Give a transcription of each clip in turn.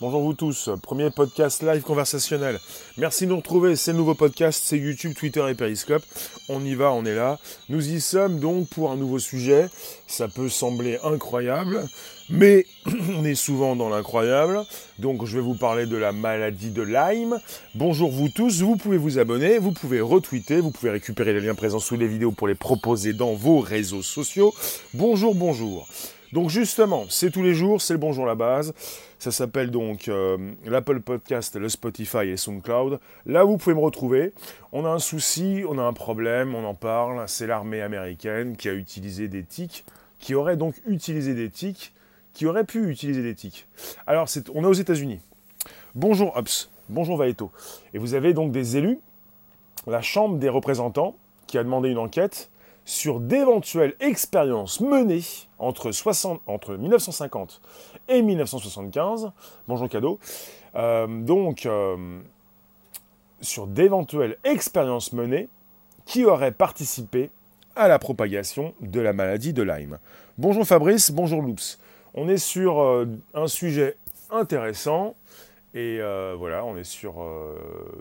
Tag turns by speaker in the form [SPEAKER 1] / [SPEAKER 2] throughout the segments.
[SPEAKER 1] Bonjour vous tous, premier podcast live conversationnel. Merci de nous retrouver, c'est le nouveau podcast, c'est YouTube, Twitter et Periscope. On y va, on est là. Nous y sommes donc pour un nouveau sujet. Ça peut sembler incroyable, mais on est souvent dans l'incroyable. Donc je vais vous parler de la maladie de Lyme. Bonjour vous tous, vous pouvez vous abonner, vous pouvez retweeter, vous pouvez récupérer les liens présents sous les vidéos pour les proposer dans vos réseaux sociaux. Bonjour, bonjour. Donc justement, c'est tous les jours, c'est le bonjour la base. Ça s'appelle donc euh, l'Apple Podcast, le Spotify et SoundCloud. Là, vous pouvez me retrouver. On a un souci, on a un problème, on en parle. C'est l'armée américaine qui a utilisé des tics, qui aurait donc utilisé des tics, qui aurait pu utiliser des tics. Alors, on est aux États-Unis. Bonjour Ops, bonjour Vaeto. Et vous avez donc des élus, la Chambre des représentants, qui a demandé une enquête sur d'éventuelles expériences menées entre, 60, entre 1950 et 1975. Bonjour cadeau. Donc, euh, sur d'éventuelles expériences menées qui auraient participé à la propagation de la maladie de Lyme? Bonjour Fabrice, bonjour Loops. On est sur euh, un sujet intéressant et euh, voilà, on est sur euh,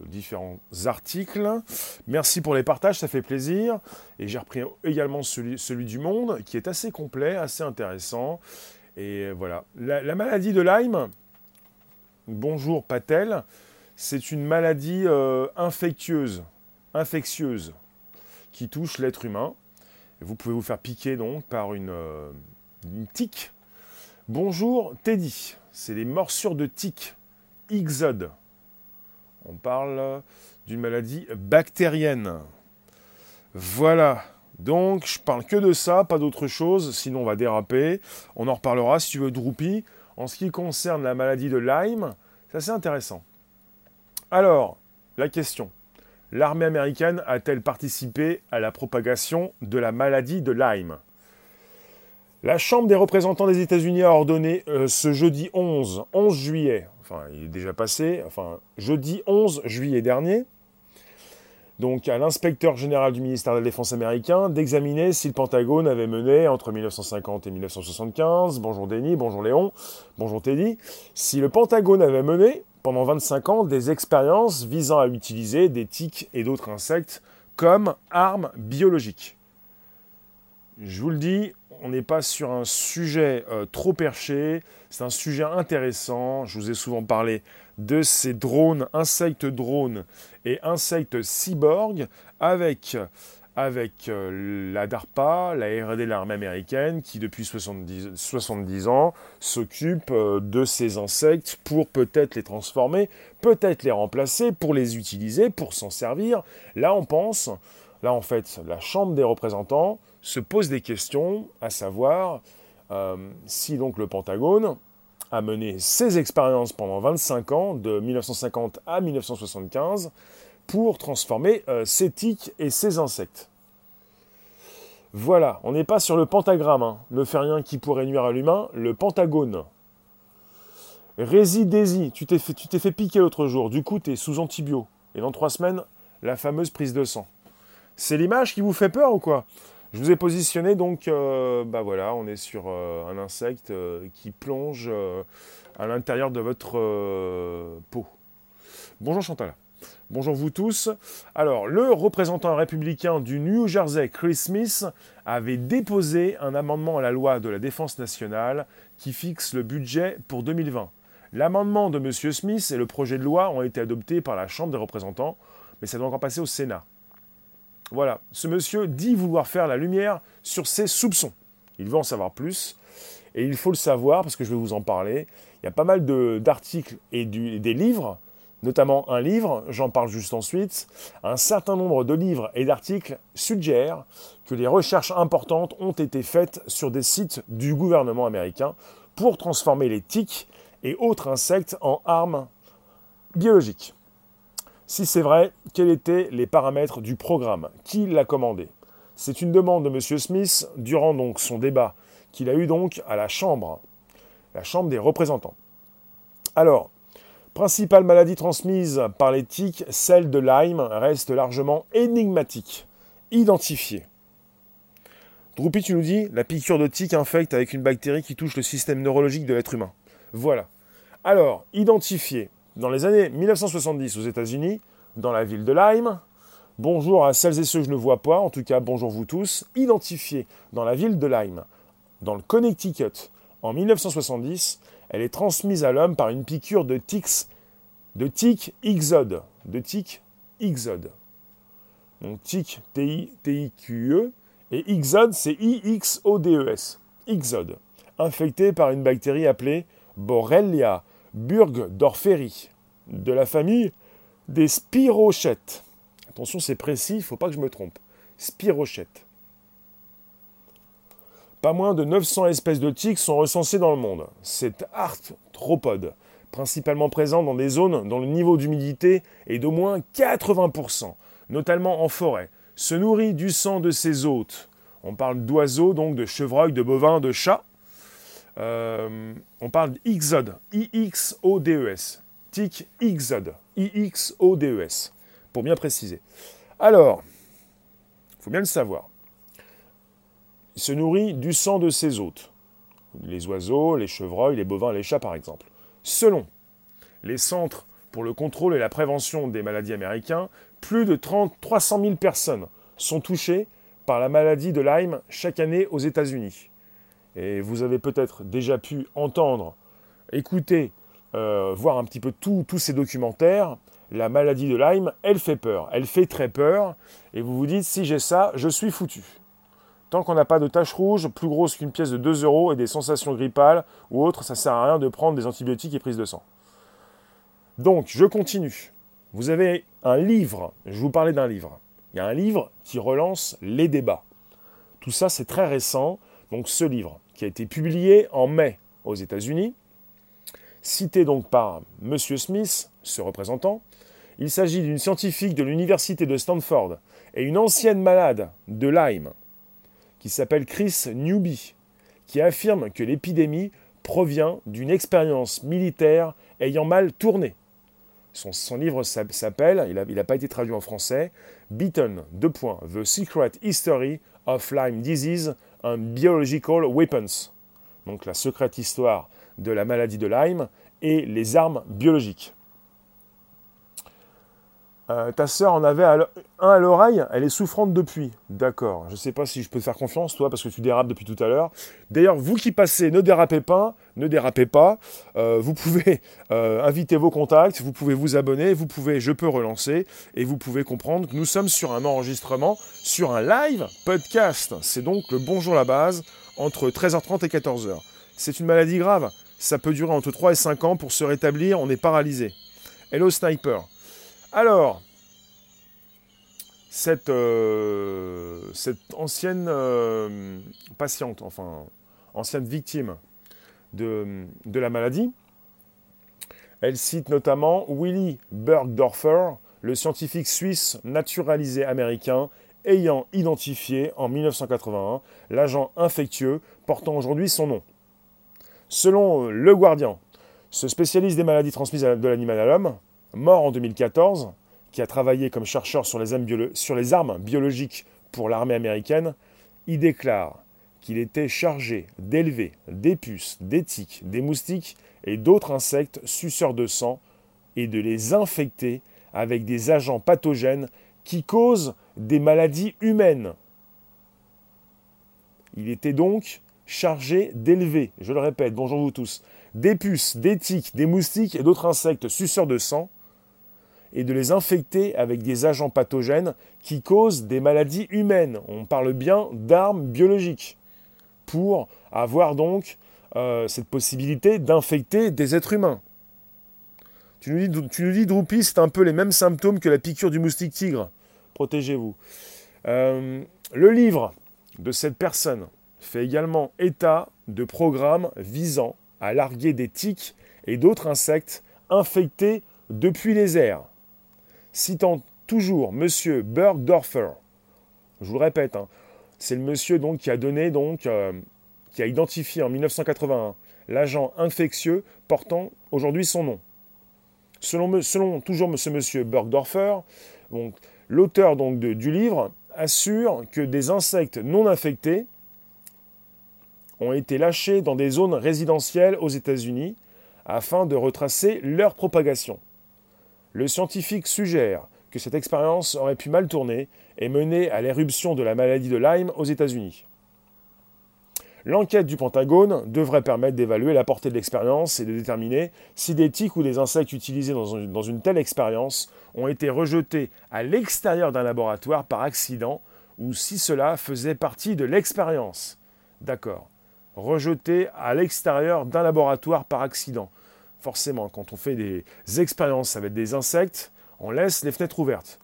[SPEAKER 1] différents articles. Merci pour les partages, ça fait plaisir. Et j'ai repris également celui, du Monde, qui est assez complet, assez intéressant. Et voilà. La, maladie de Lyme, bonjour Patel, c'est une maladie euh, infectieuse, infectieuse, qui touche l'être humain. vous pouvez vous faire piquer donc par une, une tique. Bonjour Teddy, c'est les morsures de tique Ixode. On parle d'une maladie bactérienne. Voilà. Donc, je parle que de ça, pas d'autre chose, sinon on va déraper. On en reparlera si tu veux, Droopy. En ce qui concerne la maladie de Lyme, c'est intéressant. Alors, la question. L'armée américaine a-t-elle participé à la propagation de la maladie de Lyme? La Chambre des représentants des États-Unis a ordonné euh, ce jeudi 11, 11 juillet, enfin il est déjà passé, enfin jeudi 11 juillet dernier, donc à l'inspecteur général du ministère de la Défense américain d'examiner si le Pentagone avait mené entre 1950 et 1975, bonjour Denis, bonjour Léon, bonjour Teddy, si le Pentagone avait mené pendant 25 ans des expériences visant à utiliser des tiques et d'autres insectes comme armes biologiques. Je vous le dis, on n'est pas sur un sujet euh, trop perché, c'est un sujet intéressant. Je vous ai souvent parlé de ces drones, insectes drones et insectes cyborgs avec, euh, la DARPA, la RD l'armée américaine, qui depuis 70, 70 ans s'occupe euh, de ces insectes pour peut-être les transformer, peut-être les remplacer, pour les utiliser, pour s'en servir. Là, on pense, là en fait, la Chambre des représentants se pose des questions, à savoir euh, si donc le Pentagone a mené ses expériences pendant 25 ans, de 1950 à 1975, pour transformer euh, ses tiques et ses insectes. Voilà, on n'est pas sur le pentagramme, hein. ne fait rien qui pourrait nuire à l'humain, le pentagone. Résidési, tu t'es fait, fait piquer l'autre jour, du coup tu es sous antibio, et dans trois semaines, la fameuse prise de sang. C'est l'image qui vous fait peur ou quoi? Je vous ai positionné donc, euh, bah voilà, on est sur euh, un insecte euh, qui plonge à l'intérieur de votre peau. Bonjour Chantal. Bonjour vous tous. Alors, le représentant républicain du New Jersey, Chris Smith, avait déposé un amendement à la loi de la défense nationale qui fixe le budget pour 2020. L'amendement de M. Smith et le projet de loi ont été adoptés par la Chambre des représentants, mais ça doit encore passer au Sénat. Voilà, ce monsieur dit vouloir faire la lumière sur ses soupçons. Il veut en savoir plus, et il faut le savoir parce que je vais vous en parler. Il y a pas mal d'articles et des livres, notamment un livre, j'en parle juste ensuite. Un certain nombre de livres et d'articles suggèrent que les recherches importantes ont été faites sur des sites du gouvernement américain pour transformer les tiques et autres insectes en armes biologiques. Si c'est vrai, quels étaient les paramètres du programme Qui l'a commandé C'est une demande de M. Smith durant son débat qu'il a eu donc à la Chambre, la Chambre des représentants. Alors, principale maladie transmise par les tiques, celle de Lyme reste largement énigmatique, identifiée. Droupy, tu nous dis, la piqûre de tique infecte avec une bactérie qui touche le système neurologique de l'être humain. Voilà. Alors, identifié dans les années 1970 aux États-Unis, dans la ville de Lyme, bonjour à celles et ceux que je ne vois pas, en tout cas bonjour vous tous, identifié dans la ville de Lyme, dans le Connecticut, en 1970, elle est transmise à l'homme par une piqûre de tics, de tic Ixode, de tic Ixode. Donc tic, T-I-T-I-Q-E, et Ixode, c'est I-X-O-D-E-S, Ixode, infecté par une bactérie appelée Borrelia burgdorferi, de la famille des spirochètes. Attention, c'est précis, il ne faut pas que je me trompe. Spirochètes. Pas moins de 900 espèces de tiques sont recensées dans le monde. Cet arthropode, principalement présent dans des zones dont le niveau d'humidité est d'au moins 80%, notamment en forêt, se nourrit du sang de ses hôtes. On parle d'oiseaux, donc de chevreuils, de bovins, de chats. Euh, on parle d'Ixode, I-X-O-D-E-S. Tic I-X-O-D-E-S, pour bien préciser. Alors, il faut bien le savoir. Il se nourrit du sang de ses hôtes. Les oiseaux, les chevreuils, les bovins, les chats par exemple. Selon les centres pour le contrôle et la prévention des maladies américains, plus de 30, 300 000 personnes sont touchées par la maladie de Lyme chaque année aux États-Unis. Et vous avez peut-être déjà pu entendre, écouter, euh, voir un petit peu tous ces documentaires. La maladie de Lyme, elle fait peur. Elle fait très peur. Et vous vous dites, si j'ai ça, je suis foutu. Tant qu'on n'a pas de taches rouges plus grosses qu'une pièce de 2 euros et des sensations grippales ou autres, ça ne sert à rien de prendre des antibiotiques et prises de sang. Donc, je continue. Vous avez un livre, je vous parlais d'un livre. Il y a un livre qui relance les débats. Tout ça, c'est très récent. Donc, ce livre, qui a été publié en mai aux États-Unis, cité donc par M. Smith, ce représentant, il s'agit d'une scientifique de l'université de Stanford et une ancienne malade de Lyme qui s'appelle Chris Newby, qui affirme que l'épidémie provient d'une expérience militaire ayant mal tourné. Son, livre s'appelle, il n'a pas été traduit en français, Beaten, The Secret History of Lyme Disease and Biological Weapons. Donc la secrète histoire de la maladie de Lyme et les armes biologiques. Euh, ta sœur en avait un à l'oreille, elle est souffrante depuis. D'accord. Je ne sais pas si je peux te faire confiance, toi, parce que tu dérapes depuis tout à l'heure. D'ailleurs, vous qui passez, ne dérapez pas, ne dérapez pas. Euh, vous pouvez euh, inviter vos contacts, vous pouvez vous abonner, vous pouvez, je peux relancer, et vous pouvez comprendre que nous sommes sur un enregistrement, sur un live podcast. C'est donc le bonjour la base entre 13h30 et 14h. C'est une maladie grave. Ça peut durer entre 3 et 5 ans. Pour se rétablir, on est paralysé. Hello Sniper. Alors, cette, euh, ancienne euh, patiente, enfin, ancienne victime de, de, la maladie, elle cite notamment Willy Bergdorfer, le scientifique suisse naturalisé américain ayant identifié en 1981 l'agent infectieux portant aujourd'hui son nom. Selon Le Guardian, ce spécialiste des maladies transmises de l'animal à l'homme, mort en 2014, qui a travaillé comme chercheur sur les, armes, biologiques pour l'armée américaine, il déclare qu'il était chargé d'élever des puces, des tiques, des moustiques et d'autres insectes suceurs de sang et de les infecter avec des agents pathogènes qui causent des maladies humaines. Il était donc chargé d'élever, je le répète, bonjour vous tous, des puces, des tiques, des moustiques et d'autres insectes suceurs de sang et de les infecter avec des agents pathogènes qui causent des maladies humaines. On parle bien d'armes biologiques pour avoir donc euh, cette possibilité d'infecter des êtres humains. Tu nous dis, tu nous dis Droupi, c'est un peu les mêmes symptômes que la piqûre du moustique tigre. Protégez-vous. Euh, le livre de cette personne fait également état de programmes visant à larguer des tiques et d'autres insectes infectés depuis les airs citant toujours M. Bergdorfer. Je vous le répète, hein, c'est le monsieur qui a donné donc euh, qui a identifié en 1981 l'agent infectieux portant aujourd'hui son nom. Selon, selon toujours ce monsieur Bergdorfer, l'auteur donc du livre assure que des insectes non infectés ont été lâchés dans des zones résidentielles aux États-Unis afin de retracer leur propagation. Le scientifique suggère que cette expérience aurait pu mal tourner et mener à l'éruption de la maladie de Lyme aux États-Unis. L'enquête du Pentagone devrait permettre d'évaluer la portée de l'expérience et de déterminer si des tiques ou des insectes utilisés dans une, telle expérience ont été rejetés à l'extérieur d'un laboratoire par accident ou si cela faisait partie de l'expérience. D'accord. Rejetés à l'extérieur d'un laboratoire par accident. Forcément, quand on fait des expériences avec des insectes, on laisse les fenêtres ouvertes.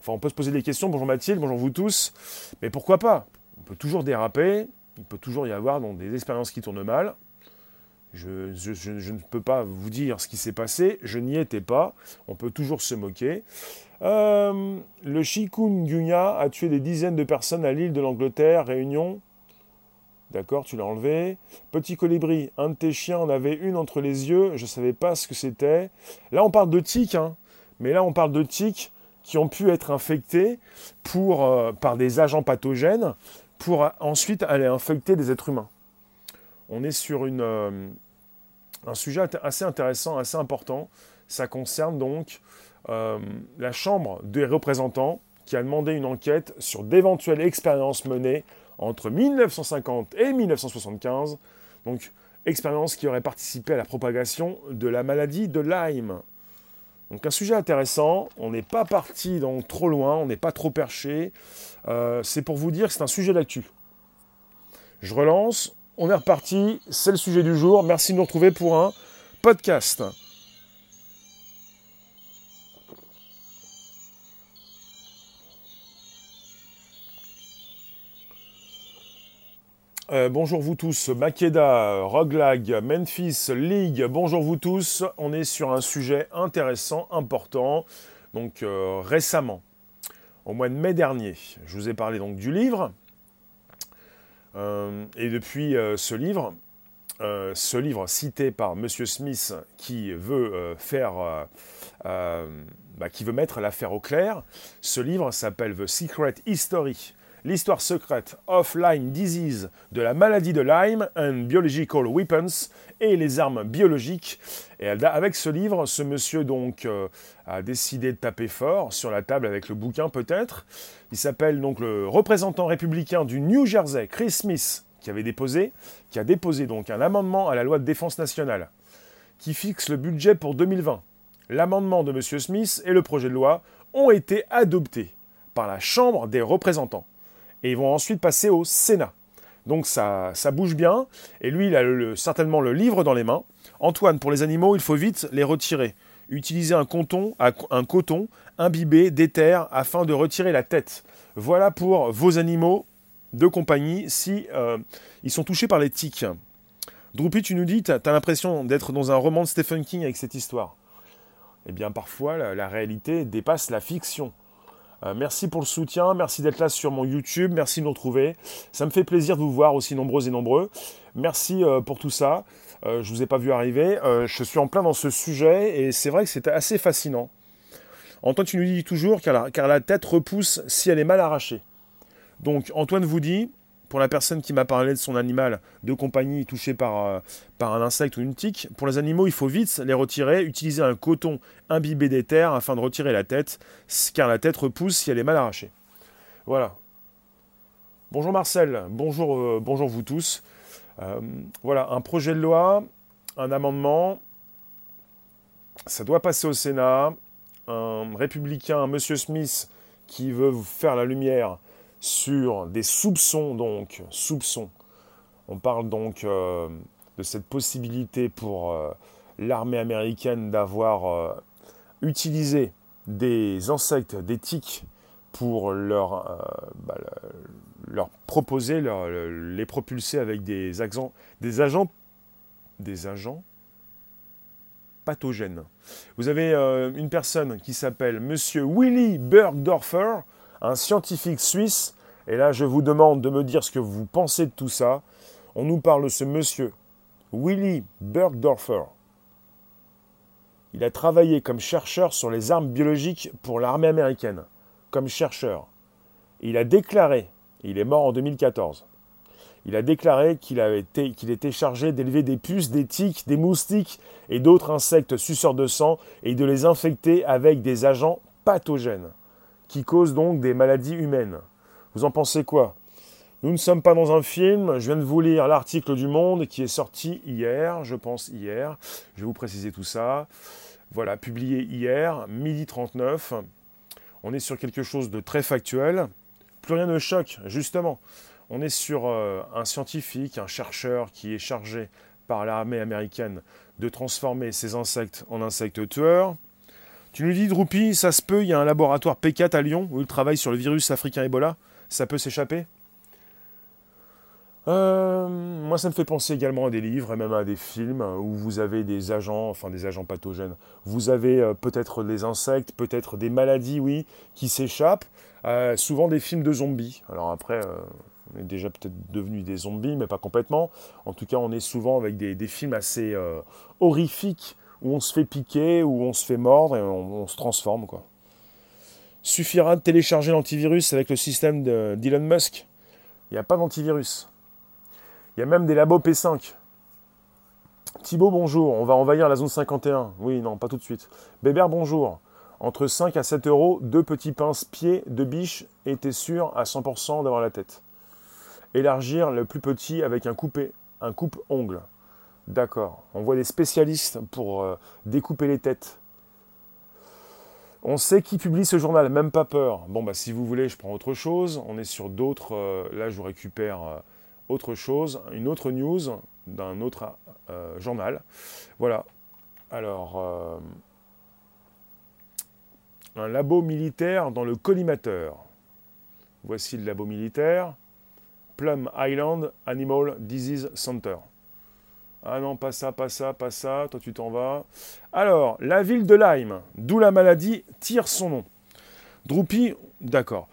[SPEAKER 1] Enfin, on peut se poser des questions. Bonjour Mathilde, bonjour vous tous. Mais pourquoi pas? On peut toujours déraper. Il peut toujours y avoir des expériences qui tournent mal. Je, ne peux pas vous dire ce qui s'est passé. Je n'y étais pas. On peut toujours se moquer. Euh, le chikungunya a tué des dizaines de personnes à l'île de l'Angleterre, Réunion. D'accord, tu l'as enlevé. Petit colibri, un de tes chiens en avait une entre les yeux. Je ne savais pas ce que c'était. Là, on parle de tiques, hein. mais là, on parle de tiques qui ont pu être infectés euh, par des agents pathogènes pour ensuite aller infecter des êtres humains. On est sur euh, un sujet assez intéressant, assez important. Ça concerne donc euh, la Chambre des représentants qui a demandé une enquête sur d'éventuelles expériences menées entre 1950 et 1975. Donc, expériences qui auraient participé à la propagation de la maladie de Lyme. Donc un sujet intéressant, on n'est pas parti donc trop loin, on n'est pas trop perché. Euh, c'est pour vous dire que c'est un sujet d'actu. Je relance, on est reparti, c'est le sujet du jour. Merci de nous retrouver pour un podcast. Euh, bonjour vous tous, Makeda, Roglag, Memphis, League, bonjour vous tous. On est sur un sujet intéressant, important. Donc euh, récemment, au mois de mai dernier, je vous ai parlé donc du livre. Euh, et depuis ce livre, ce livre cité par Monsieur Smith qui veut faire, bah, qui veut mettre l'affaire au clair, ce livre s'appelle The Secret History l'histoire secrète of Lyme Disease, de la maladie de Lyme and Biological Weapons et les armes biologiques. Et avec ce livre, ce monsieur donc euh, a décidé de taper fort sur la table avec le bouquin peut-être. Il s'appelle donc le représentant républicain du New Jersey, Chris Smith, qui avait déposé, qui a déposé donc un amendement à la loi de défense nationale qui fixe le budget pour 2020. L'amendement de M. Smith et le projet de loi ont été adoptés par la Chambre des représentants et ils vont ensuite passer au Sénat. Donc ça, ça bouge bien, et lui, il a certainement le livre dans les mains. Antoine, pour les animaux, il faut vite les retirer. Utilisez un, coton, un coton imbibé d'éther afin de retirer la tête. Voilà pour vos animaux de compagnie si euh, ils sont touchés par les tiques. Droopy, tu nous dis, tu as, l'impression d'être dans un roman de Stephen King avec cette histoire. Eh bien, parfois, la réalité dépasse la fiction. Euh, merci pour le soutien, merci d'être là sur mon YouTube, merci de nous retrouver. Ça me fait plaisir de vous voir aussi nombreux et nombreux. Merci euh, pour tout ça. Euh, je ne vous ai pas vu arriver. je suis en plein dans ce sujet et c'est vrai que c'est assez fascinant. Antoine, tu nous dis toujours car la tête repousse si elle est mal arrachée. Donc Antoine vous dit, pour la personne qui m'a parlé de son animal de compagnie touché par, euh, par un insecte ou une tique, pour les animaux, il faut vite les retirer, utiliser un coton imbibé d'éther afin de retirer la tête, car la tête repousse si elle est mal arrachée. Voilà. Bonjour Marcel, bonjour, euh, bonjour vous tous. Euh, voilà, un projet de loi, un amendement, ça doit passer au Sénat. Un républicain, Monsieur Smith, qui veut faire la lumière sur des soupçons, donc, soupçons. On parle donc euh, de cette possibilité pour euh, l'armée américaine d'avoir euh, utilisé des insectes, des tiques, pour leur, bah, leur proposer, les propulser avec des, des agents, des agents pathogènes. Vous avez une personne qui s'appelle Monsieur Willy Bergdorfer, un scientifique suisse, et là je vous demande de me dire ce que vous pensez de tout ça. On nous parle de ce monsieur, Willy Bergdorfer. Il a travaillé comme chercheur sur les armes biologiques pour l'armée américaine, comme chercheur. Il a déclaré, il est mort en 2014, Il a déclaré qu'il était chargé d'élever des puces, des tiques, des moustiques et d'autres insectes suceurs de sang et de les infecter avec des agents pathogènes qui donc des maladies humaines. Vous en pensez quoi? Nous ne sommes pas dans un film, je viens de vous lire l'article du Monde qui est sorti hier, je pense hier, je vais vous préciser tout ça. Voilà, publié hier, midi 39. On est sur quelque chose de très factuel. Plus rien ne choque, justement. On est sur euh, un scientifique, un chercheur qui est chargé par l'armée américaine de transformer ces insectes en insectes tueurs. Tu nous dis, Droupi, ça se peut, il y a un laboratoire P4 à Lyon où il travaille sur le virus africain Ebola. Ça peut s'échapper? Euh, moi, ça me fait penser également à des livres et même à des films où vous avez des agents, enfin des agents pathogènes. Vous avez euh, peut-être des insectes, peut-être des maladies, oui, qui s'échappent. Euh, souvent des films de zombies. Alors après, on est déjà peut-être devenus des zombies, mais pas complètement. En tout cas, on est souvent avec des, films assez horrifiques où on se fait piquer, où on se fait mordre et on, se transforme, quoi. Suffira de télécharger l'antivirus avec le système d'Elon Musk. Il n'y a pas d'antivirus. Il y a même des labos P5. Thibaut, bonjour. On va envahir la zone 51. Oui, non, pas tout de suite. Bébert, bonjour. Entre 5 à 7 euros, deux petits pinces-pieds de biche et t'es sûr à 100% d'avoir la tête. Élargir le plus petit avec un coupé, un coupe-ongle. D'accord. On voit des spécialistes pour euh, découper les têtes. On sait qui publie ce journal, même pas peur. Bon, bah si vous voulez, je prends autre chose. On est sur d'autres. Euh, là, je vous récupère. Euh, autre chose, une autre news d'un autre journal. Voilà. Alors, un labo militaire dans le collimateur. Voici le labo militaire. Plum Island Animal Disease Center. Ah non, pas ça, pas ça, pas ça, toi tu t'en vas. Alors, la ville de Lyme, d'où la maladie tire son nom. Droopy, d'accord.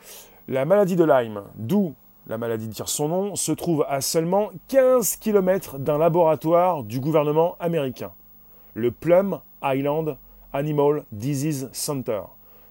[SPEAKER 1] La maladie de Lyme, d'où la maladie tire son nom, se trouve à seulement 15 km d'un laboratoire du gouvernement américain, le Plum Island Animal Disease Center.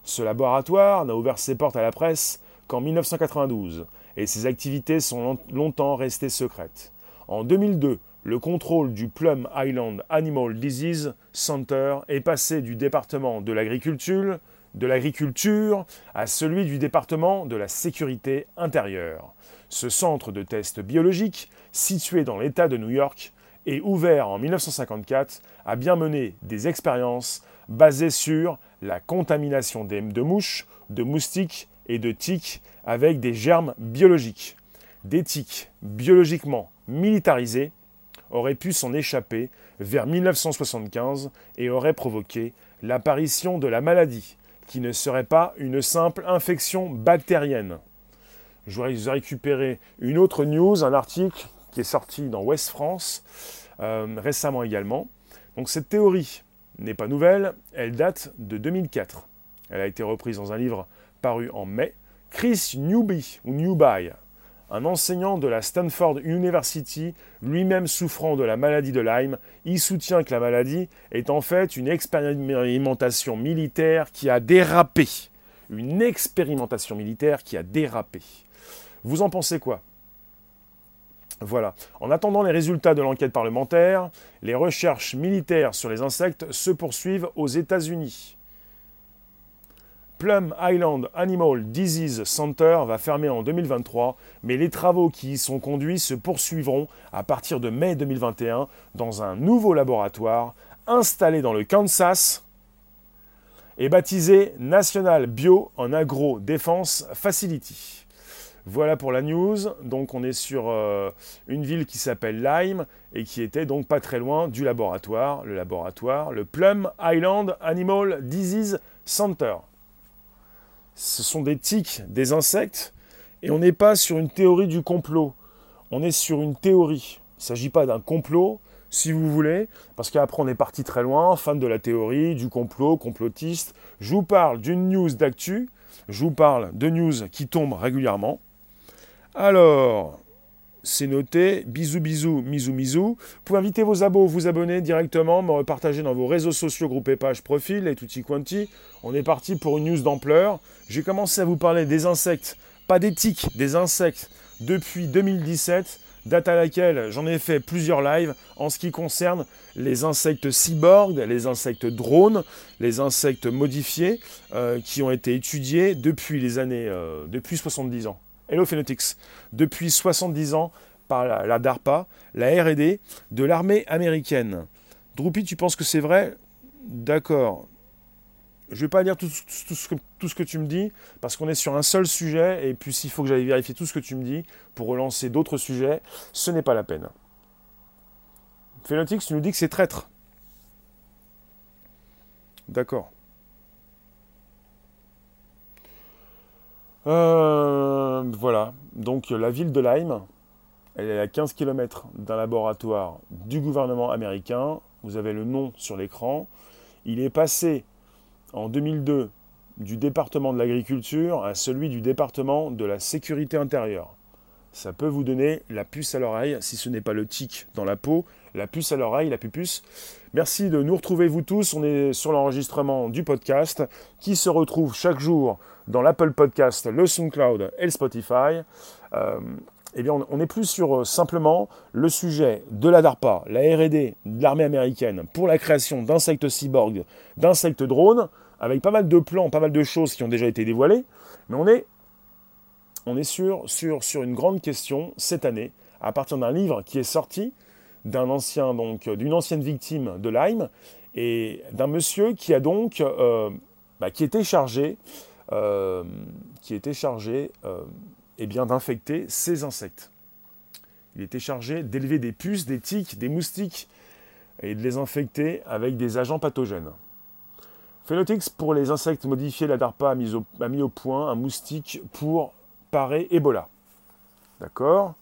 [SPEAKER 1] Ce laboratoire n'a ouvert ses portes à la presse qu'en 1992 et ses activités sont longtemps restées secrètes. En 2002, le contrôle du Plum Island Animal Disease Center est passé du département de l'agriculture, à celui du département de la sécurité intérieure. Ce centre de tests biologiques, situé dans l'État de New York, et ouvert en 1954, a bien mené des expériences basées sur la contamination de mouches, de moustiques et de tiques avec des germes biologiques. Des tiques biologiquement militarisées auraient pu s'en échapper vers 1975 et auraient provoqué l'apparition de la maladie, qui ne serait pas une simple infection bactérienne je vais récupérer une autre news, un article qui est sorti dans West France euh, récemment également. Donc cette théorie n'est pas nouvelle, elle date de 2004. Elle a été reprise dans un livre paru en mai. Chris Newby, ou Newby, un enseignant de la Stanford University, lui-même souffrant de la maladie de Lyme, il soutient que la maladie est en fait une expérimentation militaire qui a dérapé. Une expérimentation militaire qui a dérapé. Vous en pensez quoi? Voilà. En attendant les résultats de l'enquête parlementaire, les recherches militaires sur les insectes se poursuivent aux États-Unis. Plum Island Animal Disease Center va fermer en 2023, mais les travaux qui y sont conduits se poursuivront à partir de mai 2021 dans un nouveau laboratoire installé dans le Kansas et baptisé National Bio en Agro Defense Facility. Voilà pour la news. Donc on est sur euh, une ville qui s'appelle Lyme et qui était donc pas très loin du laboratoire, le laboratoire, le Plum Island Animal Disease Center. Ce sont des tiques, des insectes, et on n'est pas sur une théorie du complot. On est sur une théorie. Il ne s'agit pas d'un complot, si vous voulez, parce qu'après on est parti très loin, fan de la théorie, du complot, complotiste. Je vous parle d'une news d'actu, je vous parle de news qui tombent régulièrement. Alors, c'est noté. Bisous, bisous, misou, misou. Vous pouvez inviter vos abos, vous abonner directement, me repartager dans vos réseaux sociaux, groupes et pages, profil et tutti quanti. On est parti pour une news d'ampleur. J'ai commencé à vous parler des insectes, pas des tiques, des insectes, depuis 2017. date à laquelle j'en ai fait plusieurs lives en ce qui concerne les insectes cyborgs, les insectes drones, les insectes modifiés euh, qui ont été étudiés depuis les années, euh, depuis 70 ans. Hello Phenotics, depuis 70 ans par la, DARPA, la RD de l'armée américaine. Droupy, tu penses que c'est vrai? D'accord. Je ne vais pas lire tout, ce que, tu me dis, parce qu'on est sur un seul sujet, et puis s'il faut que j'aille vérifier tout ce que tu me dis pour relancer d'autres sujets, ce n'est pas la peine. Phénotix, tu nous dis que c'est traître. D'accord. Euh, voilà. Donc la ville de Lyme, elle est à 15 km d'un laboratoire du gouvernement américain. Vous avez le nom sur l'écran. Il est passé en 2002 du département de l'agriculture à celui du département de la sécurité intérieure. Ça peut vous donner la puce à l'oreille, si ce n'est pas le tic dans la peau, la puce à l'oreille, la pupuce. Merci de nous retrouver vous tous. On est sur l'enregistrement du podcast qui se retrouve chaque jour dans l'Apple Podcast, le SoundCloud et le Spotify. Euh, eh bien, on n'est plus sur euh, simplement le sujet de la DARPA, la RD de l'armée américaine pour la création d'insectes cyborgs, d'insectes drones, avec pas mal de plans, pas mal de choses qui ont déjà été dévoilées, mais on est, on est sur, sur, sur une grande question cette année, à partir d'un livre qui est sorti d'un ancien, d'une ancienne victime de Lyme, et d'un monsieur qui a donc, euh, bah, qui était chargé, euh, qui était chargé eh bien, d'infecter ces insectes. Il était chargé d'élever des puces, des tiques, des moustiques et de les infecter avec des agents pathogènes. Phenotix, pour les insectes modifiés, la DARPA au, a mis au point un moustique pour parer Ebola. D'accord?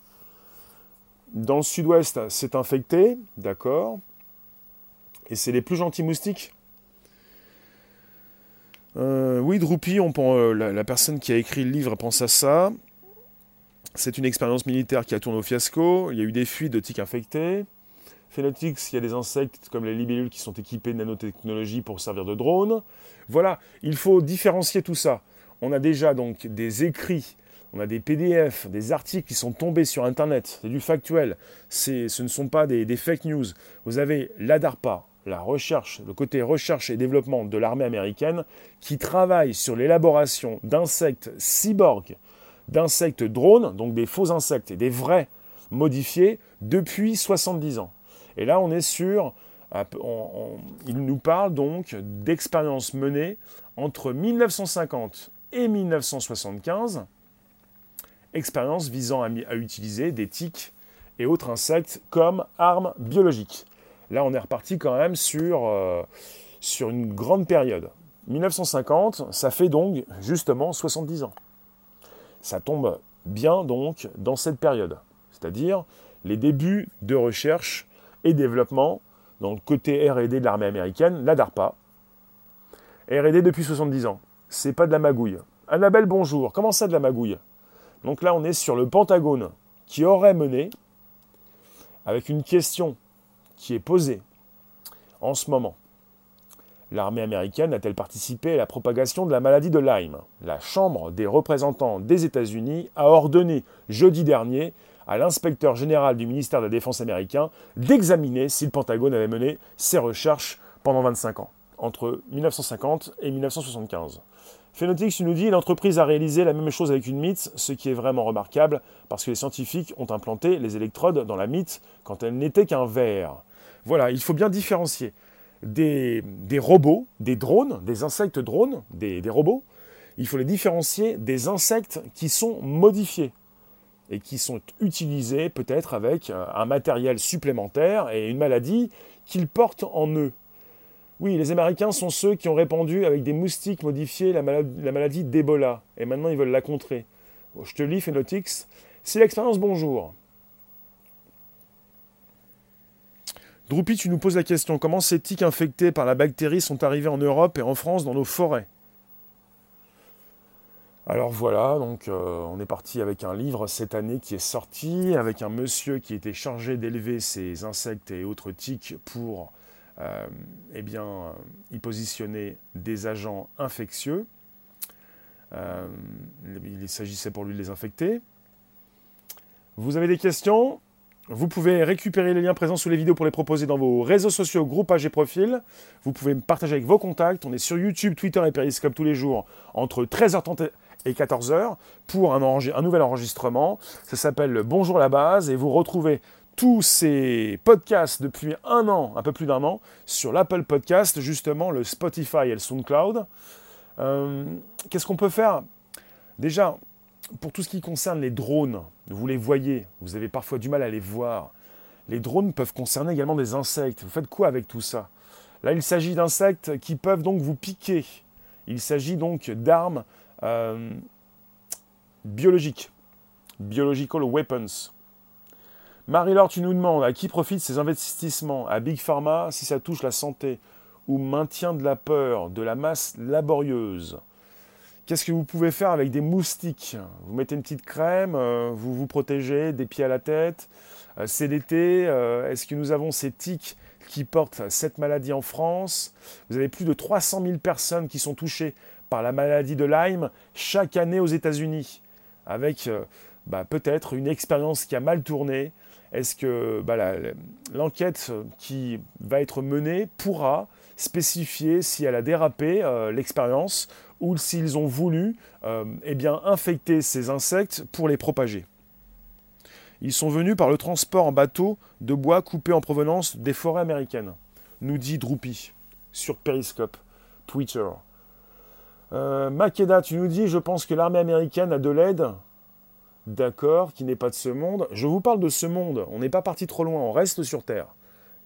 [SPEAKER 1] Dans le sud-ouest, c'est infecté, d'accord? Et c'est les plus gentils moustiques euh, Oui, Droupi, on, euh, la, personne qui a écrit le livre pense à ça. C'est une expérience militaire qui a tourné au fiasco. Il y a eu des fuites de tiques infectés. Phénotix, il y a des insectes comme les libellules qui sont équipés de nanotechnologie pour servir de drone. Voilà, il faut différencier tout ça. On a déjà donc des écrits, on a des PDF, des articles qui sont tombés sur Internet. C'est du factuel. Ce ne sont pas des, fake news. Vous avez l'ADARPA, la recherche, le côté recherche et développement de l'armée américaine, qui travaille sur l'élaboration d'insectes cyborgs d'insectes drones, donc des faux insectes et des vrais modifiés, depuis 70 ans. Et là, on est sur. il nous parle donc d'expériences menées entre 1950 et 1975, expériences visant à, utiliser des tiques et autres insectes comme armes biologiques. Là, on est reparti quand même sur, euh, une grande période. 1950, ça fait donc justement 70 ans. Ça tombe bien donc dans cette période, c'est-à-dire les débuts de recherche et développement dans le côté R&D de l'armée américaine, la DARPA. R&D depuis 70 ans, c'est pas de la magouille. Annabelle, bonjour. Comment ça de la magouille? Donc là, on est sur le Pentagone qui aurait mené, avec une question qui est posée en ce moment, L'armée américaine a-t-elle participé à la propagation de la maladie de Lyme? La Chambre des représentants des États-Unis a ordonné jeudi dernier à l'inspecteur général du ministère de la Défense américain d'examiner si le Pentagone avait mené ses recherches pendant 25 ans, entre 1950 et 1975. Phenotix nous dit l'entreprise a réalisé la même chose avec une mythe, ce qui est vraiment remarquable parce que les scientifiques ont implanté les électrodes dans la mythe quand elle n'était qu'un verre. Voilà, il faut bien différencier des, robots, des drones, des insectes drones, des, robots, il faut les différencier des insectes qui sont modifiés et qui sont utilisés peut-être avec euh, un matériel supplémentaire et une maladie qu'ils portent en eux. Oui, les Américains sont ceux qui ont répandu avec des moustiques modifiés la maladie, d'Ebola, et maintenant ils veulent la contrer. je te lis, Phenotix. C'est l'expérience bonjour. Droupi, tu nous poses la question comment ces tiques infectées par la bactérie sont arrivées en Europe et en France dans nos forêts? Alors voilà, donc euh, on est parti avec un livre cette année qui est sorti, avec un monsieur qui était chargé d'élever ces insectes et autres tiques pour euh, eh bien, y positionner des agents infectieux. Euh, il s'agissait pour lui de les infecter. Vous avez des questions? Vous pouvez récupérer les liens présents sous les vidéos pour les proposer dans vos réseaux sociaux, groupes, et profils. Vous pouvez me partager avec vos contacts. On est sur YouTube, Twitter et Periscope tous les jours entre 13h30 et 14h pour un, un nouvel enregistrement. Ça s'appelle Bonjour la base et vous retrouvez tous ces podcasts depuis un an, un peu plus d'un an, sur l'Apple Podcast, justement le Spotify et le SoundCloud. Euh, qu'est-ce qu'on peut faire? Déjà, pour tout ce qui concerne les drones, vous les voyez, vous avez parfois du mal à les voir. Les drones peuvent concerner également des insectes. Vous faites quoi avec tout ça? Là, il s'agit d'insectes qui peuvent donc vous piquer. Il s'agit donc d'armes euh, biologiques, biological weapons. Marie-Laure, tu nous demandes à qui profitent ces investissements? À Big Pharma si ça touche la santé ou maintien de la peur, de la masse laborieuse? Qu'est-ce que vous pouvez faire avec des moustiques? Vous mettez une petite crème, euh, vous vous protégez des pieds à la tête. Euh, c'est l'été. Euh, est-ce que nous avons ces tiques qui portent cette maladie en France? Vous avez plus de 300 000 personnes qui sont touchées par la maladie de Lyme chaque année aux États-Unis, avec bah, peut-être une expérience qui a mal tourné. Est-ce que bah, l'enquête qui va être menée pourra spécifier si elle a dérapé l'expérience ou s'ils ont voulu euh, eh infecter ces insectes pour les propager. Ils sont venus par le transport en bateau de bois coupé en provenance des forêts américaines, nous dit Droopy sur Periscope, Twitter. Euh, Makeda, tu nous dis, je pense que l'armée américaine a de l'aide. D'accord, qui n'est pas de ce monde. Je vous parle de ce monde. On n'est pas parti trop loin, on reste sur Terre.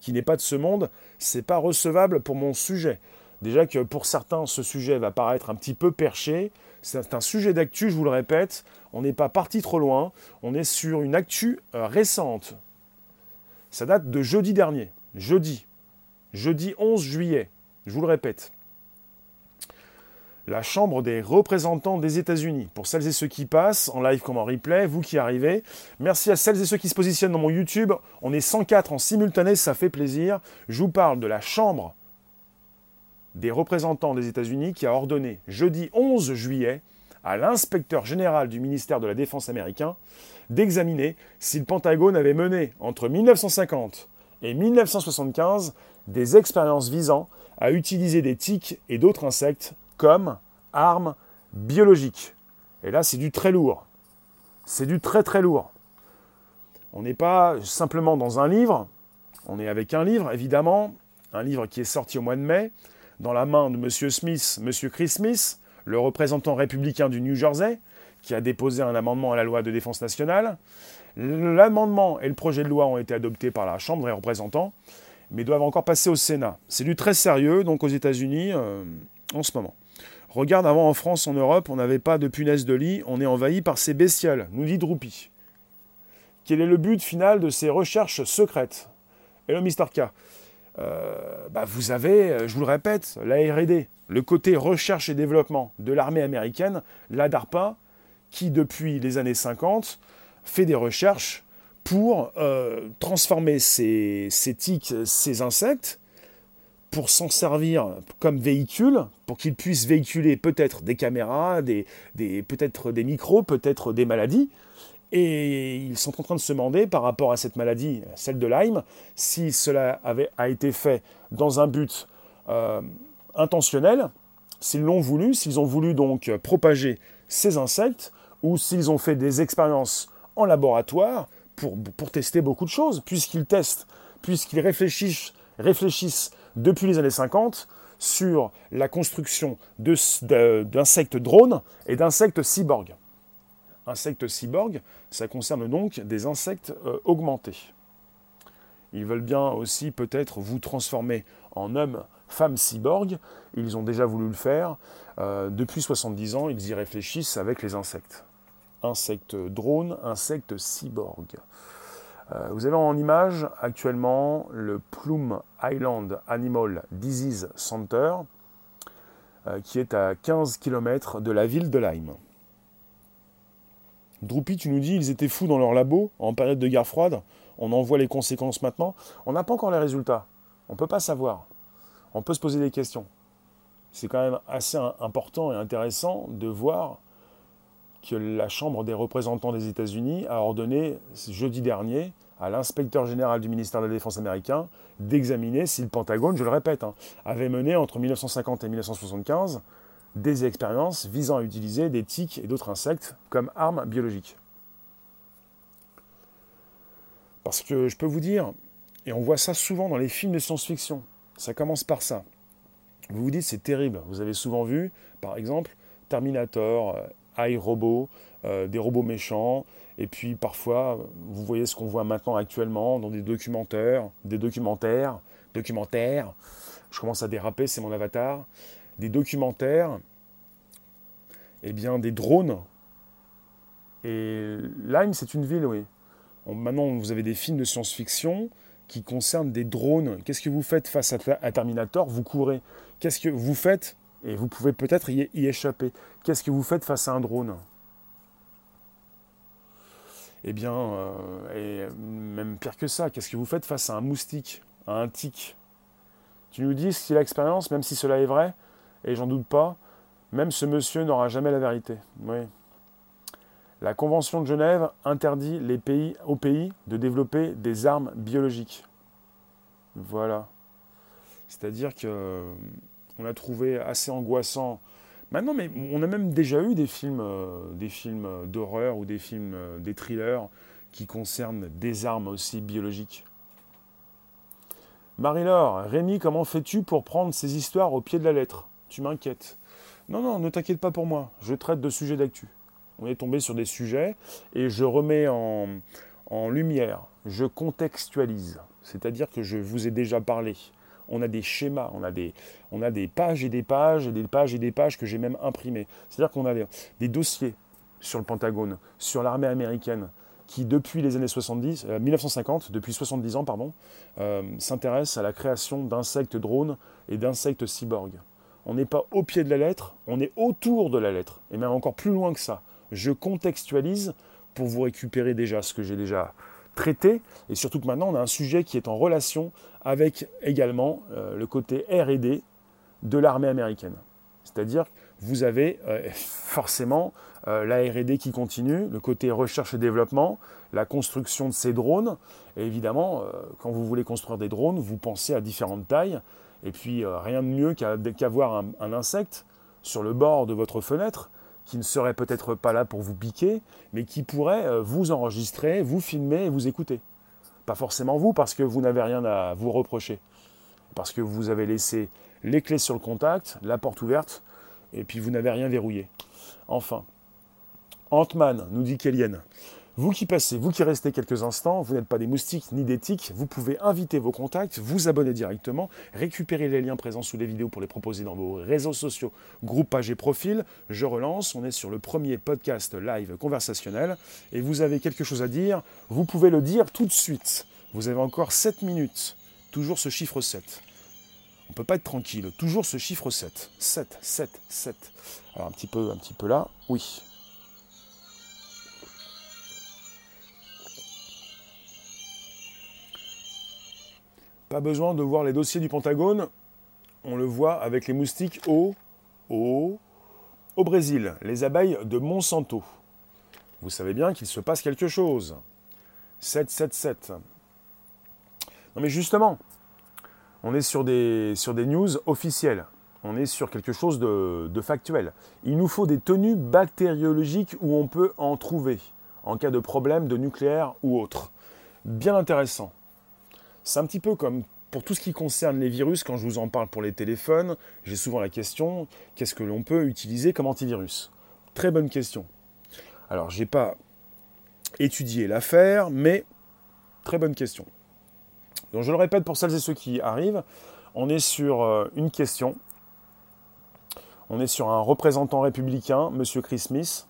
[SPEAKER 1] Qui n'est pas de ce monde, c'est pas recevable pour mon sujet. Déjà que pour certains, ce sujet va paraître un petit peu perché. C'est un sujet d'actu, je vous le répète. On n'est pas parti trop loin. On est sur une actu euh, récente. Ça date de jeudi dernier. Jeudi. Jeudi 11 juillet. Je vous le répète. La Chambre des représentants des États-Unis. Pour celles et ceux qui passent, en live comme en replay, vous qui arrivez. Merci à celles et ceux qui se positionnent dans mon YouTube. On est 104 en simultané, ça fait plaisir. Je vous parle de la Chambre des représentants des États-Unis qui a ordonné jeudi 11 juillet à l'inspecteur général du ministère de la Défense américain d'examiner si le Pentagone avait mené entre 1950 et 1975 des expériences visant à utiliser des tiques et d'autres insectes comme armes biologiques. Et là, c'est du très lourd. C'est du très très lourd. On n'est pas simplement dans un livre, on est avec un livre, évidemment, un livre qui est sorti au mois de mai, dans la main de M. Smith, M. Chris Smith, le représentant républicain du New Jersey, qui a déposé un amendement à la loi de défense nationale. L'amendement et le projet de loi ont été adoptés par la Chambre des représentants, mais doivent encore passer au Sénat. C'est du très sérieux, donc aux États-Unis, euh, en ce moment. Regarde, avant en France, en Europe, on n'avait pas de punaises de lit, on est envahi par ces bestioles, nous dit Droupy. Quel est le but final de ces recherches secrètes? Hello, Mr. K. Euh, bah, vous avez, euh, je vous le répète, la RD, le côté recherche et développement de l'armée américaine, la DARPA, qui depuis les années 50 fait des recherches pour euh, transformer ces, ces tiques, ces insectes, pour s'en servir comme véhicule, pour qu'ils puissent véhiculer peut-être des caméras, peut-être des micros, peut-être des maladies, et ils sont en train de se demander, par rapport à cette maladie, celle de Lyme, si cela avait, a été fait dans un but euh, intentionnel, s'ils l'ont voulu, s'ils ont voulu donc propager ces insectes, ou s'ils ont fait des expériences en laboratoire pour, pour tester beaucoup de choses, puisqu'ils testent, puisqu'ils réfléchissent, réfléchissent depuis les années 50 sur la construction d'insectes drones et d'insectes cyborgs insectes cyborgs, ça concerne donc des insectes euh, augmentés. Ils veulent bien aussi peut-être vous transformer en homme, femme cyborg. Ils ont déjà voulu le faire. Euh, depuis 70 ans, ils y réfléchissent avec les insectes. Insectes drones, insectes cyborg. Euh, vous avez en image actuellement le Plume Island Animal Disease Center, qui est à 15 km de la ville de Lyme. Droopy, tu nous dis, ils étaient fous dans leur labo en période de guerre froide. On en voit les conséquences maintenant. On n'a pas encore les résultats. On ne peut pas savoir. On peut se poser des questions. C'est quand même assez important et intéressant de voir que la Chambre des représentants des États-Unis a ordonné jeudi dernier à l'inspecteur général du ministère de la Défense américain d'examiner si le Pentagone, je le répète, hein, avait mené entre 1950 et 1975 des expériences visant à utiliser des tiques et d'autres insectes comme armes biologiques. Parce que je peux vous dire, et on voit ça souvent dans les films de science-fiction, ça commence par ça. Vous vous dites c'est terrible, vous avez souvent vu, par exemple, Terminator, euh, iRobot, euh, des robots méchants, et puis parfois, vous voyez ce qu'on voit maintenant actuellement dans des documentaires, des documentaires, documentaires, je commence à déraper, c'est mon avatar, des documentaires, eh bien des drones. Et Lyme, c'est une ville, oui. maintenant, vous avez des films de science-fiction qui concernent des drones. Qu'est-ce que vous faites face à Terminator? Vous courez. Qu'est-ce que vous faites? Et vous pouvez peut-être y échapper. Qu'est-ce que vous faites face à un drone? Eh bien, euh, et même pire que ça, qu'est-ce que vous faites face à un moustique, à un tic? Tu nous dis si l'expérience, même si cela est vrai, et j'en doute pas, même ce monsieur n'aura jamais la vérité. La Convention de Genève interdit aux pays de développer des armes biologiques. Voilà. C'est-à-dire que on a trouvé assez angoissant Maintenant, mais on a même déjà eu des films, euh, des films d'horreur ou des films, euh, des thrillers qui concernent des armes aussi biologiques. Marie-Laure, Rémi, comment fais-tu pour prendre ces histoires au pied de la lettre? Tu m'inquiètes. Non, non, ne t'inquiète pas pour moi. Je traite de sujets d'actu. On est tombé sur des sujets et je remets en, lumière, je contextualise. C'est-à-dire que je vous ai déjà parlé on a des schémas, on a des, on a des pages et des pages et des pages et des pages que j'ai même imprimées. C'est-à-dire qu'on a des, dossiers sur le Pentagone, sur l'armée américaine, qui depuis les années 70, 1950, euh, depuis 70 ans, pardon, euh, s'intéresse à la création d'insectes drones et d'insectes cyborgs. On n'est pas au pied de la lettre, on est autour de la lettre, et même encore plus loin que ça. Je contextualise pour vous récupérer déjà ce que j'ai déjà traité, et surtout que maintenant on a un sujet qui est en relation avec également euh, le côté RD de l'armée américaine. C'est-à-dire vous avez euh, forcément euh, la RD qui continue, le côté recherche et développement, la construction de ces drones, et évidemment, quand vous voulez construire des drones, vous pensez à différentes tailles, et puis rien de mieux qu'avoir un insecte sur le bord de votre fenêtre qui ne serait peut-être pas là pour vous piquer, mais qui pourrait euh, vous enregistrer, vous filmer et vous écouter. Pas forcément vous, parce que vous n'avez rien à vous reprocher. Parce que vous avez laissé les clés sur le contact, la porte ouverte, et puis vous n'avez rien verrouillé. Enfin, Ant-Man, nous dit Kélienne, vous qui passez, vous qui restez quelques instants, vous n'êtes pas des moustiques ni des tiques, vous pouvez inviter vos contacts, vous abonner directement, récupérer les liens présents sous les vidéos pour les proposer dans vos réseaux sociaux, groupes, pages et profils. Je relance, on est sur le premier podcast live conversationnel et vous avez quelque chose à dire, vous pouvez le dire tout de suite. Vous avez encore 7 minutes, toujours ce chiffre 7. On ne peut pas être tranquille, toujours ce chiffre 7. 7, 7, 7. Alors un petit peu, un petit peu là, oui, Pas besoin de voir les dossiers du Pentagone. On le voit avec les moustiques au, au, au Brésil, les abeilles de Monsanto. Vous savez bien qu'il se passe quelque chose. 777. Non mais justement, on est sur des, sur des news officielles. On est sur quelque chose de, de factuel. Il nous faut des tenues bactériologiques où on peut en trouver en cas de problème de nucléaire ou autre. Bien intéressant. C'est un petit peu comme pour tout ce qui concerne les virus, quand je vous en parle pour les téléphones, j'ai souvent la question qu'est-ce que l'on peut utiliser comme antivirus? Très bonne question. Alors, je n'ai pas étudié l'affaire, mais très bonne question. Donc, je le répète pour celles et ceux qui arrivent, on est sur euh, une question. On est sur un représentant républicain, M. Chris Smith.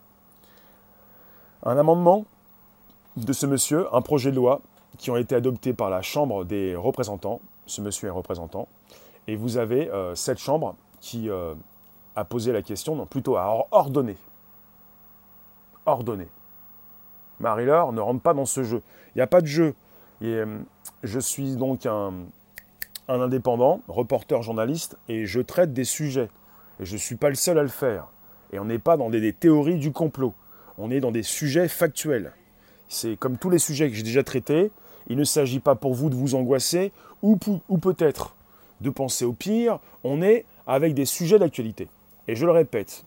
[SPEAKER 1] Un amendement de ce monsieur, un projet de loi qui ont été adoptés par la Chambre des représentants. Ce monsieur est représentant. Et vous avez euh, cette Chambre qui euh, a posé la question, non, plutôt a ordonné. Ordonné. Marie-Laure ne rentre pas dans ce jeu. Il n'y a pas de jeu. Euh, je suis donc un, un indépendant, reporter journaliste, et je traite des sujets. Et je ne suis pas le seul à le faire. Et on n'est pas dans des théories du complot. On est dans des sujets factuels. C'est comme tous les sujets que j'ai déjà traités, Il ne s'agit pas pour vous de vous angoisser ou, peut-être de penser au pire. On est avec des sujets d'actualité. Et je le répète,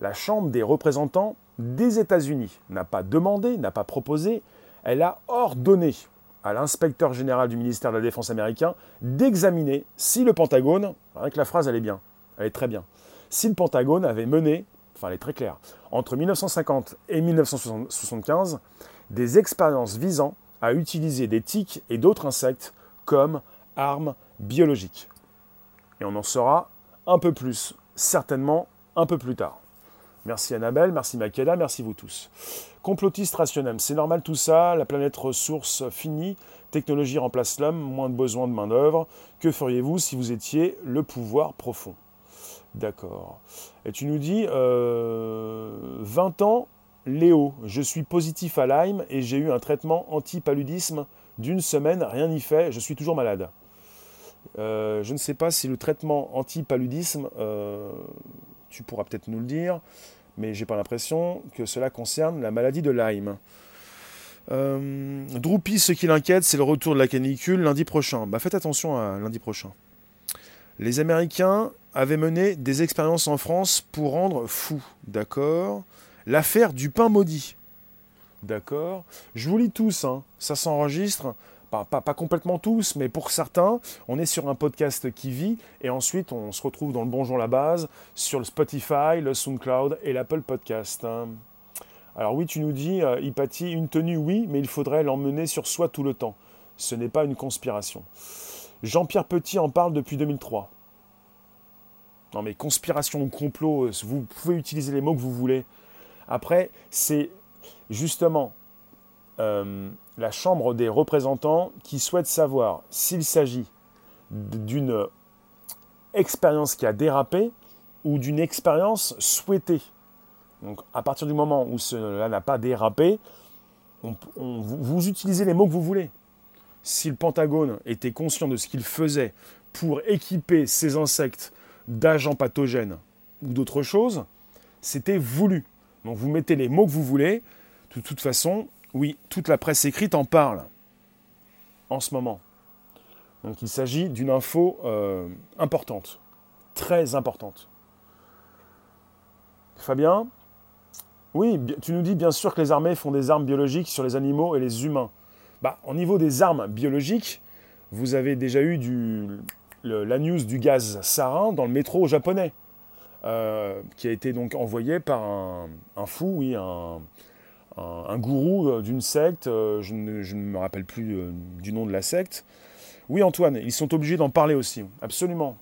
[SPEAKER 1] la Chambre des représentants des États-Unis n'a pas demandé, n'a pas proposé, elle a ordonné à l'inspecteur général du ministère de la Défense américain d'examiner si le Pentagone, avec la phrase elle est bien, elle est très bien, si le Pentagone avait mené, enfin elle est très claire, entre 1950 et 1975, des expériences visant à utiliser des tiques et d'autres insectes comme armes biologiques. Et on en saura un peu plus, certainement un peu plus tard. Merci Annabelle, merci Makeda, merci vous tous. Complotiste rationnel, c'est normal tout ça, la planète ressource finie, technologie remplace l'homme, moins de besoin de main-d'œuvre. Que feriez-vous si vous étiez le pouvoir profond? D'accord. Et tu nous dis, 20 euh, ans, Léo, je suis positif à Lyme et j'ai eu un traitement anti-paludisme d'une semaine, rien n'y fait, je suis toujours malade. Euh, je ne sais pas si le traitement anti-paludisme euh, tu pourras peut-être nous le dire, mais j'ai pas l'impression que cela concerne la maladie de Lyme. Euh, ce qui l'inquiète, c'est le retour de la canicule lundi prochain. Bah, faites attention à lundi prochain. Les Américains avaient mené des expériences en France pour rendre fou, d'accord? L'affaire du pain maudit, d'accord Je vous lis tous, hein. ça s'enregistre pas, complètement tous, mais pour certains, on est sur un podcast qui vit et ensuite on se retrouve dans le Bonjour la base, sur le Spotify, le SoundCloud et l'Apple Podcast. Hein. Alors oui, tu nous dis, euh, une tenue, oui, mais il faudrait l'emmener sur soi tout le temps. Ce n'est pas une conspiration. Jean-Pierre Petit en parle depuis 2003. Non mais conspiration ou complot, euh, vous pouvez utiliser les mots que vous voulez. Après, c'est justement euh, la Chambre des représentants qui souhaite savoir s'il s'agit d'une expérience qui a dérapé ou d'une expérience souhaitée. Donc à partir du moment où cela n'a pas dérapé, vous utilisez les mots que vous voulez. Si le Pentagone était conscient de ce qu'il faisait pour équiper ces insectes d'agents pathogènes ou d'autres choses, c'était voulu. Donc vous mettez les mots que vous voulez. De toute façon, oui, toute la presse écrite en parle en ce moment. Donc il s'agit d'une info euh, importante, très importante. Fabien? Oui, tu nous dis bien sûr que les armées font des armes biologiques sur les animaux et les humains. Bah, au niveau des armes biologiques, vous avez déjà eu du, la news du gaz sarin dans le métro japonais, euh, qui a été donc envoyé par un, fou, oui, un, gourou euh, d'une secte, euh, je ne, me rappelle plus du nom de la secte. Oui Antoine, ils sont obligés d'en parler aussi, absolument.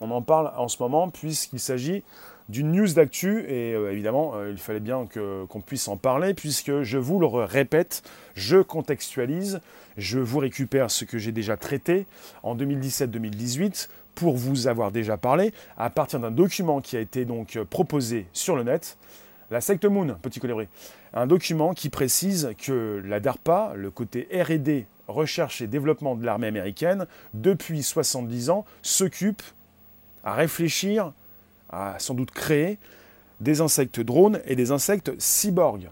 [SPEAKER 1] On en parle en ce moment puisqu'il s'agit d'une news d'actu et évidemment il fallait bien qu'on puisse en parler puisque je vous le répète, je contextualise, je vous récupère ce que j'ai déjà traité en 2017-2018 pour vous avoir déjà parlé à partir d'un document qui a été donc proposé sur le net la secte Moon, petit colibri. Un document qui précise que la DARPA, le côté RD, recherche et développement de l'armée américaine, depuis 70 ans, s'occupe à réfléchir, à sans doute créer des insectes drones et des insectes cyborgs.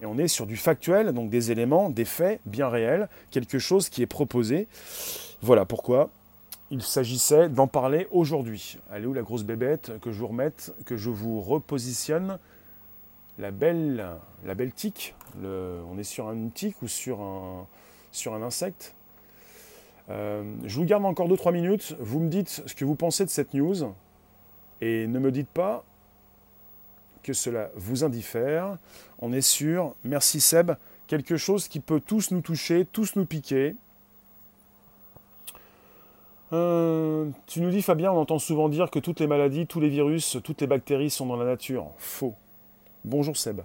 [SPEAKER 1] Et on est sur du factuel, donc des éléments, des faits bien réels, quelque chose qui est proposé. Voilà pourquoi il s'agissait d'en parler aujourd'hui. Allez où la grosse bébête que je vous remette, que je vous repositionne? La belle, la belle tique. on est sur un tique ou sur un, sur un insecte? Euh, je vous garde encore 2-3 minutes. Vous me dites ce que vous pensez de cette news. Et ne me dites pas que cela vous indiffère. On est sur, merci Seb, quelque chose qui peut tous nous toucher, tous nous piquer. Euh, tu nous dis Fabien, on entend souvent dire que toutes les maladies, tous les virus, toutes les bactéries sont dans la nature. Faux. Bonjour Seb.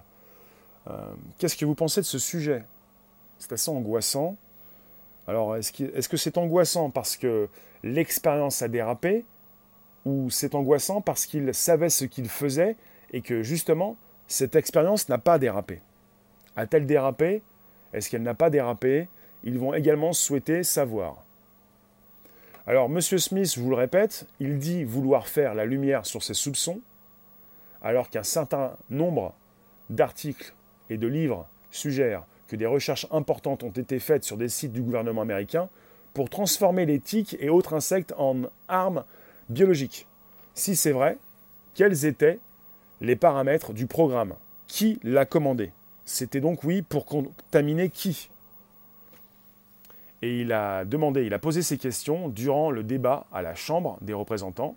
[SPEAKER 1] Euh, qu'est-ce que vous pensez de ce sujet? C'est assez angoissant. Alors, est-ce que c'est angoissant parce que l'expérience a dérapé ou c'est angoissant parce qu'il savait ce qu'il faisait et que justement, cette expérience n'a pas dérapé? A-t-elle dérapé? Est-ce qu'elle n'a pas dérapé? Ils vont également souhaiter savoir. Alors, M. Smith, je vous le répète, il dit vouloir faire la lumière sur ses soupçons, alors qu'un certain nombre d'articles et de livres suggèrent que des recherches importantes ont été faites sur des sites du gouvernement américain pour transformer les tiques et autres insectes en armes biologiques. Si c'est vrai, quels étaient les paramètres du programme? Qui l'a commandé? C'était donc, oui, pour contaminer qui? Et il a demandé, il a posé ces questions durant le débat à la Chambre des représentants.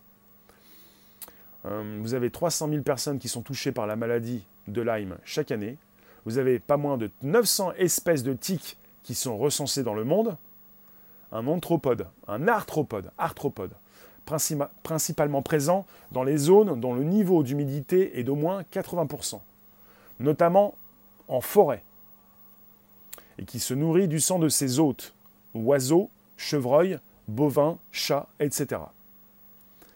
[SPEAKER 1] Euh, vous avez 300 000 personnes qui sont touchées par la maladie de Lyme chaque année. Vous avez pas moins de 900 espèces de tiques qui sont recensées dans le monde. Un anthropode, un arthropode, arthropode, principalement présent dans les zones dont le niveau d'humidité est d'au moins 80%, notamment en forêt, et qui se nourrit du sang de ses hôtes, oiseaux, chevreuils, bovins, chats, etc.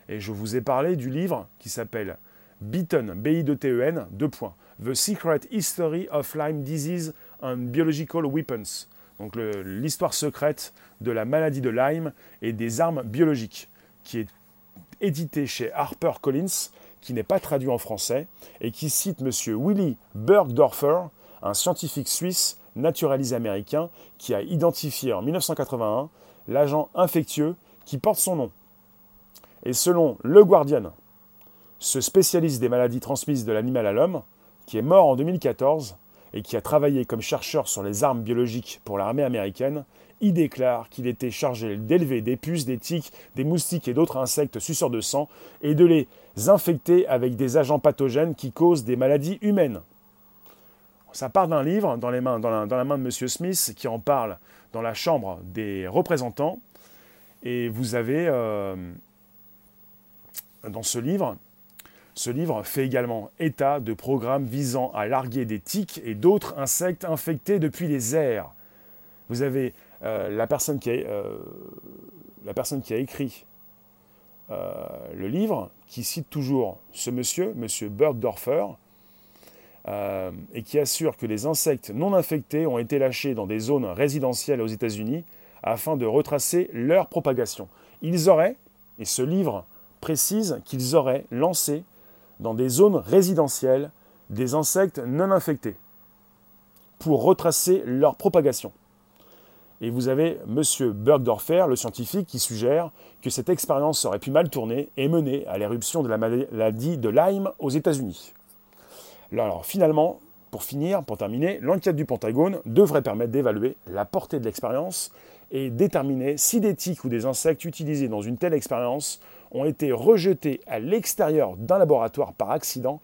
[SPEAKER 1] Et je vous ai parlé du livre qui s'appelle Beaten, B-I-T-E-N, deux points, The Secret History of Lyme Disease and Biological Weapons. Donc l'histoire secrète de la maladie de Lyme et des armes biologiques, qui est édité chez HarperCollins, qui n'est pas traduit en français, et qui cite M. Willy Bergdorfer, un scientifique suisse naturalisé américain qui a identifié en 1981 l'agent infectieux qui porte son nom. Et selon Le Guardian, ce spécialiste des maladies transmises de l'animal à l'homme, qui est mort en 2014 et qui a travaillé comme chercheur sur les armes biologiques pour l'armée américaine, il déclare qu'il était chargé d'élever des puces, des tiques, des moustiques et d'autres insectes suceurs de sang et de les infecter avec des agents pathogènes qui causent des maladies humaines. Ça part d'un livre dans, la, main de M. Smith qui en parle dans la Chambre des représentants. Et vous avez euh, dans ce livre, ce livre fait également état de programmes visant à larguer des tiques et d'autres insectes infectés depuis les airs. Vous avez euh, la, personne qui a, euh, la, personne qui a, écrit le livre, qui cite toujours ce monsieur, monsieur Bergdorfer, et qui assure que les insectes non infectés ont été lâchés dans des zones résidentielles aux États-Unis afin de retracer leur propagation. Ils auraient, et ce livre précise qu'ils auraient lancé dans des zones résidentielles des insectes non infectés pour retracer leur propagation. Et vous avez M. Bergdorfer, le scientifique, qui suggère que cette expérience aurait pu mal tourner et mener à l'éruption de la maladie de Lyme aux États-Unis. Alors finalement, pour finir, pour terminer, l'enquête du Pentagone devrait permettre d'évaluer la portée de l'expérience et déterminer si des tiques ou des insectes utilisés dans une telle expérience ont été rejetés à l'extérieur d'un laboratoire par accident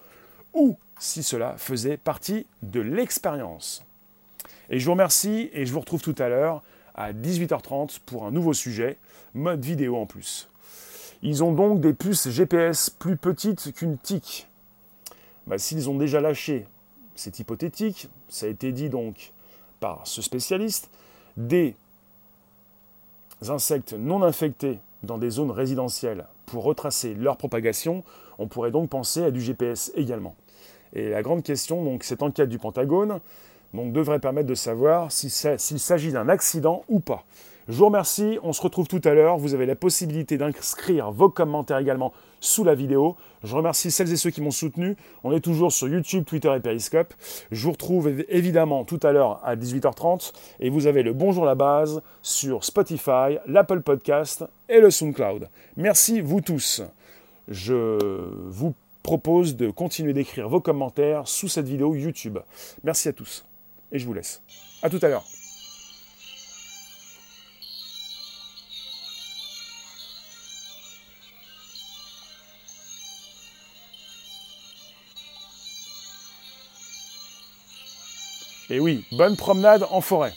[SPEAKER 1] ou si cela faisait partie de l'expérience. Et je vous remercie et je vous retrouve tout à l'heure à 18h30 pour un nouveau sujet, mode vidéo en plus. Ils ont donc des puces GPS plus petites qu'une tique. Bah, S'ils ont déjà lâché, c'est hypothétique, ça a été dit donc par ce spécialiste, des insectes non infectés dans des zones résidentielles pour retracer leur propagation, on pourrait donc penser à du GPS également. Et la grande question, donc cette enquête du Pentagone, devrait permettre de savoir s'il s'agit d'un accident ou pas. Je vous remercie, on se retrouve tout à l'heure. Vous avez la possibilité d'inscrire vos commentaires également sous la vidéo. Je remercie celles et ceux qui m'ont soutenu. On est toujours sur YouTube, Twitter et Periscope. Je vous retrouve évidemment tout à l'heure à 18h30 et vous avez le Bonjour la base sur Spotify, l'Apple Podcast et le SoundCloud. Merci vous tous. Je vous propose de continuer d'écrire vos commentaires sous cette vidéo YouTube. Merci à tous et je vous laisse. A tout à l'heure. Et oui, bonne promenade en forêt.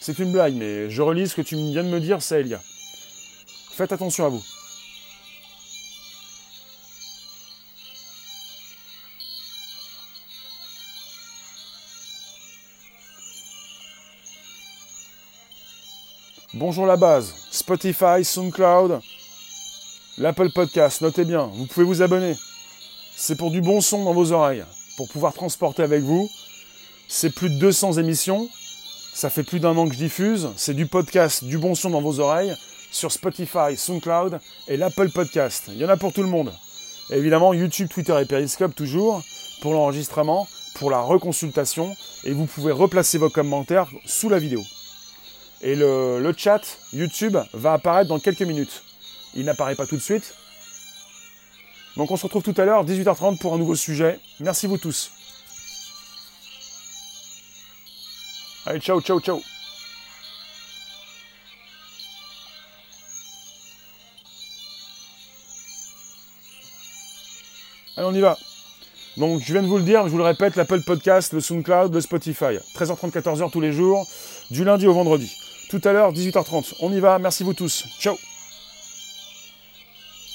[SPEAKER 1] C'est une blague, mais je relis ce que tu viens de me dire, ça, Elia. Faites attention à vous. Bonjour la base, Spotify, SoundCloud, l'Apple Podcast, notez bien, vous pouvez vous abonner. C'est pour du bon son dans vos oreilles, pour pouvoir transporter avec vous. C'est plus de 200 émissions, ça fait plus d'un an que je diffuse, c'est du podcast, du bon son dans vos oreilles, sur Spotify, SoundCloud et l'Apple Podcast. Il y en a pour tout le monde. évidemment, YouTube, Twitter et Periscope toujours, pour l'enregistrement, pour la reconsultation et vous pouvez replacer vos commentaires sous la vidéo. Et le, le chat YouTube va apparaître dans quelques minutes. Il n'apparaît pas tout de suite. Donc on se retrouve tout à l'heure, 18h30 pour un nouveau sujet. Merci vous tous. Allez, ciao, ciao, ciao. Allez, on y va. Donc, je viens de vous le dire, je vous le répète, l'Apple Podcast, le SoundCloud, le Spotify. 13h30, 14h tous les jours, du lundi au vendredi. Tout à l'heure, 18h30. On y va, merci vous tous. Ciao